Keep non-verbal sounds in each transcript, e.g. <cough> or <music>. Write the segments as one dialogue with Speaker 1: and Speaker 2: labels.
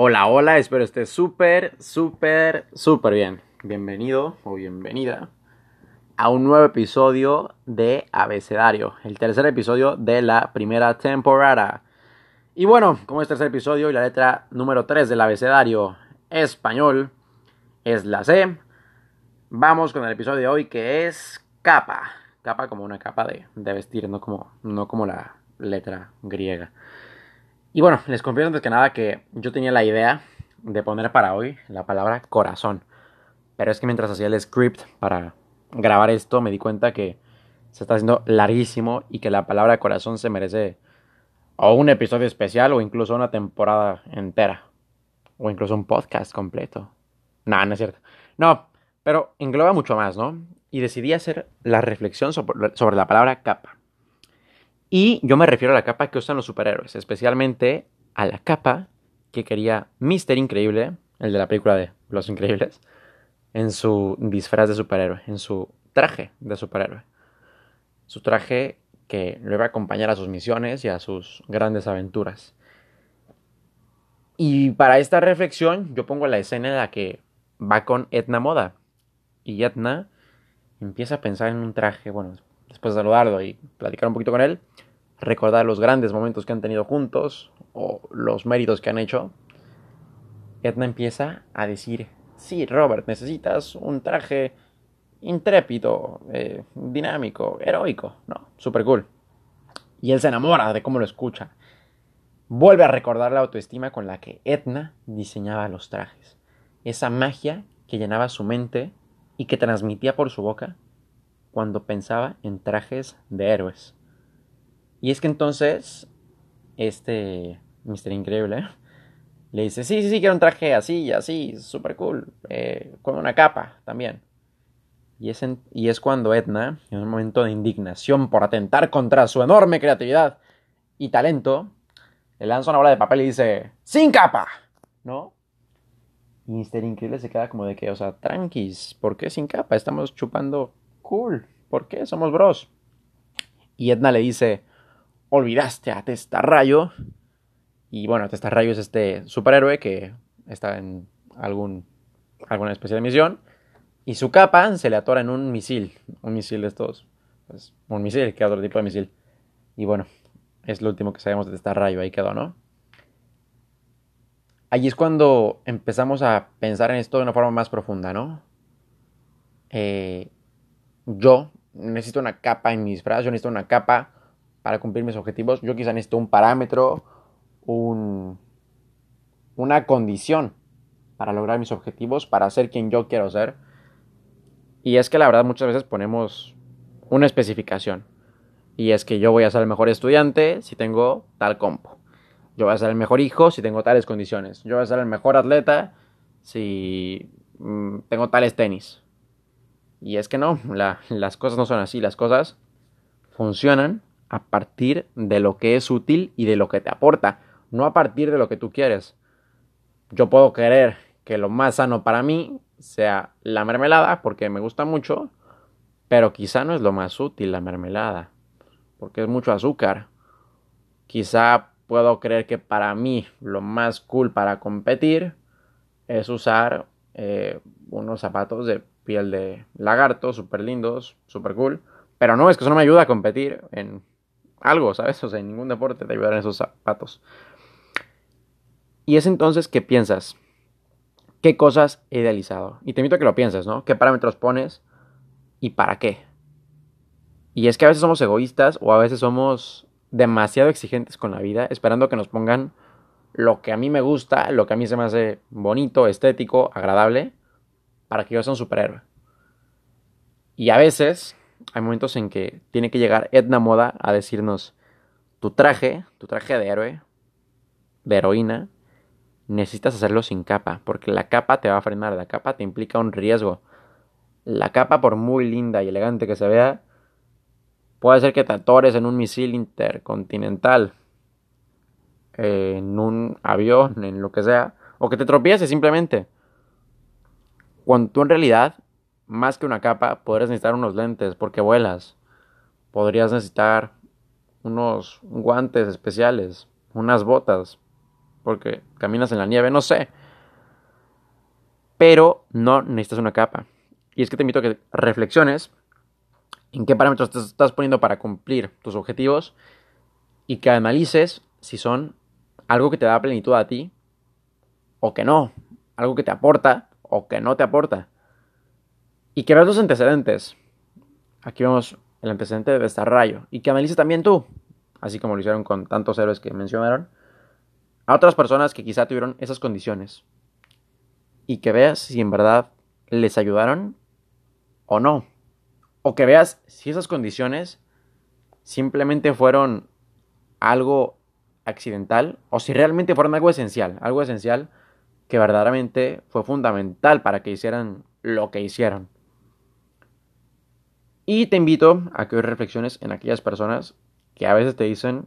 Speaker 1: Hola, hola, espero estés súper, súper, súper bien. Bienvenido o bienvenida a un nuevo episodio de Abecedario, el tercer episodio de la primera temporada. Y bueno, como es tercer episodio y la letra número 3 del abecedario español es la C, vamos con el episodio de hoy que es capa. Capa como una capa de, de vestir, no como, no como la letra griega. Y bueno, les confieso antes que nada que yo tenía la idea de poner para hoy la palabra corazón. Pero es que mientras hacía el script para grabar esto me di cuenta que se está haciendo larguísimo y que la palabra corazón se merece o un episodio especial o incluso una temporada entera. O incluso un podcast completo. No, no es cierto. No, pero engloba mucho más, ¿no? Y decidí hacer la reflexión sobre, sobre la palabra capa. Y yo me refiero a la capa que usan los superhéroes, especialmente a la capa que quería Mister Increíble, el de la película de Los Increíbles, en su disfraz de superhéroe, en su traje de superhéroe. Su traje que lo iba a acompañar a sus misiones y a sus grandes aventuras. Y para esta reflexión yo pongo la escena en la que va con Etna Moda. Y Etna empieza a pensar en un traje, bueno, después de saludarlo y platicar un poquito con él, recordar los grandes momentos que han tenido juntos o los méritos que han hecho, Edna empieza a decir, sí, Robert, necesitas un traje intrépido, eh, dinámico, heroico, ¿no? Super cool. Y él se enamora de cómo lo escucha. Vuelve a recordar la autoestima con la que Edna diseñaba los trajes. Esa magia que llenaba su mente y que transmitía por su boca cuando pensaba en trajes de héroes. Y es que entonces, este Mister Increíble le dice, sí, sí, sí, quiero un traje así, así, súper cool, eh, con una capa también. Y es, y es cuando Edna, en un momento de indignación por atentar contra su enorme creatividad y talento, le lanza una bola de papel y dice, sin capa, ¿no? Y Mister Increíble se queda como de que, o sea, tranquis, ¿por qué sin capa? Estamos chupando cool, ¿por qué? Somos bros. Y Edna le dice, olvidaste a Testarrayo. Y bueno, Testarrayo es este superhéroe que está en algún, alguna especie de misión. Y su capa se le atora en un misil. Un misil de estos. Pues, un misil, que otro tipo de misil. Y bueno, es lo último que sabemos de Testarrayo. Ahí quedó, ¿no? Allí es cuando empezamos a pensar en esto de una forma más profunda, ¿no? Eh, yo necesito una capa en mis brazos, yo necesito una capa para cumplir mis objetivos, yo quizá necesito un parámetro, un, una condición para lograr mis objetivos, para ser quien yo quiero ser. Y es que la verdad muchas veces ponemos una especificación. Y es que yo voy a ser el mejor estudiante si tengo tal compo. Yo voy a ser el mejor hijo si tengo tales condiciones. Yo voy a ser el mejor atleta si mm, tengo tales tenis. Y es que no, las cosas no son así. Las cosas funcionan a partir de lo que es útil y de lo que te aporta, no a partir de lo que tú quieres. Yo puedo querer que lo más sano para mí sea la mermelada porque me gusta mucho, pero quizá no es lo más útil la mermelada, porque es mucho azúcar. Quizá puedo creer que para mí lo más cool para competir es usar eh, unos zapatos de piel de lagarto, súper lindos, súper cool. Pero no, es que eso no me ayuda a competir en algo, ¿sabes? <laughs> O sea, en ningún deporte te ayudarán esos zapatos. Y es entonces que piensas, ¿qué cosas he idealizado? Y te invito a que lo pienses, ¿no? ¿Qué parámetros pones y para qué? Y es que a veces somos egoístas o a veces somos demasiado exigentes con la vida, esperando que nos pongan lo que a mí me gusta, lo que a mí se me hace bonito, estético, agradable, para que yo sea un superhéroe. Y a veces hay momentos en que tiene que llegar Edna Moda a decirnos, tu traje, tu traje de héroe, de heroína, necesitas hacerlo sin capa, porque la capa te va a frenar, la capa te implica un riesgo. La capa, por muy linda y elegante que se vea, puede ser que te atores en un misil intercontinental, en un avión, en lo que sea, o que te tropieces simplemente. Cuando tú en realidad más que una capa, podrías necesitar unos lentes porque vuelas. Podrías necesitar unos guantes especiales, unas botas, porque caminas en la nieve, no sé. Pero no necesitas una capa. Y es que te invito a que reflexiones en qué parámetros te estás poniendo para cumplir tus objetivos y que analices si son algo que te da plenitud a ti o que no, algo que te aporta o que no te aporta. Y que veas los antecedentes. Aquí vemos el antecedente de desarrollo y que analices también tú, así como lo hicieron con tantos héroes que mencionaron, a otras personas que quizá tuvieron esas condiciones y que veas si en verdad les ayudaron o no. O que veas si esas condiciones simplemente fueron algo accidental o si realmente fueron algo esencial, algo esencial que verdaderamente fue fundamental para que hicieran lo que hicieron. Y te invito a que hoy reflexiones en aquellas personas que a veces te dicen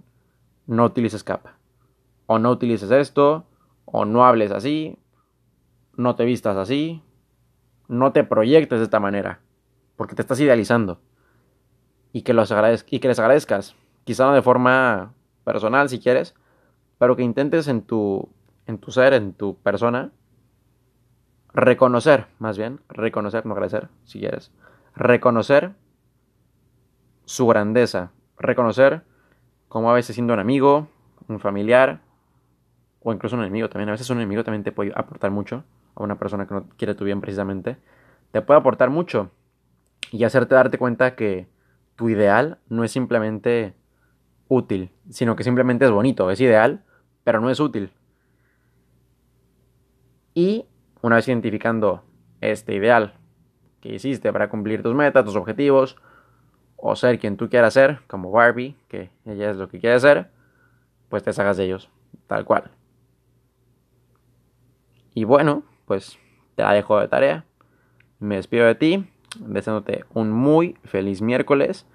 Speaker 1: no utilices capa, o no utilices esto, o no hables así, no te vistas así, no te proyectes de esta manera, porque te estás idealizando. Y que, los les agradezcas, quizá no de forma personal si quieres, pero que intentes en tu, en tu ser, en tu persona, reconocer, más bien, reconocer, no agradecer, si quieres, reconocer su grandeza, reconocer cómo a veces siendo un amigo, un familiar, o incluso un enemigo también, a veces un enemigo también te puede aportar mucho, a una persona que no quiere tu bien precisamente, te puede aportar mucho y hacerte darte cuenta que tu ideal no es simplemente útil, sino que simplemente es bonito, es ideal, pero no es útil. Y una vez identificando este ideal que hiciste para cumplir tus metas, tus objetivos, o ser quien tú quieras ser, como Barbie, que ella es lo que quiere ser, pues te sacas de ellos, tal cual. Y bueno, pues te la dejo de tarea. Me despido de ti, deseándote un muy feliz miércoles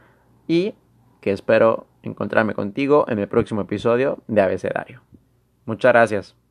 Speaker 1: y que espero encontrarme contigo en el próximo episodio de Abecedario. Muchas gracias.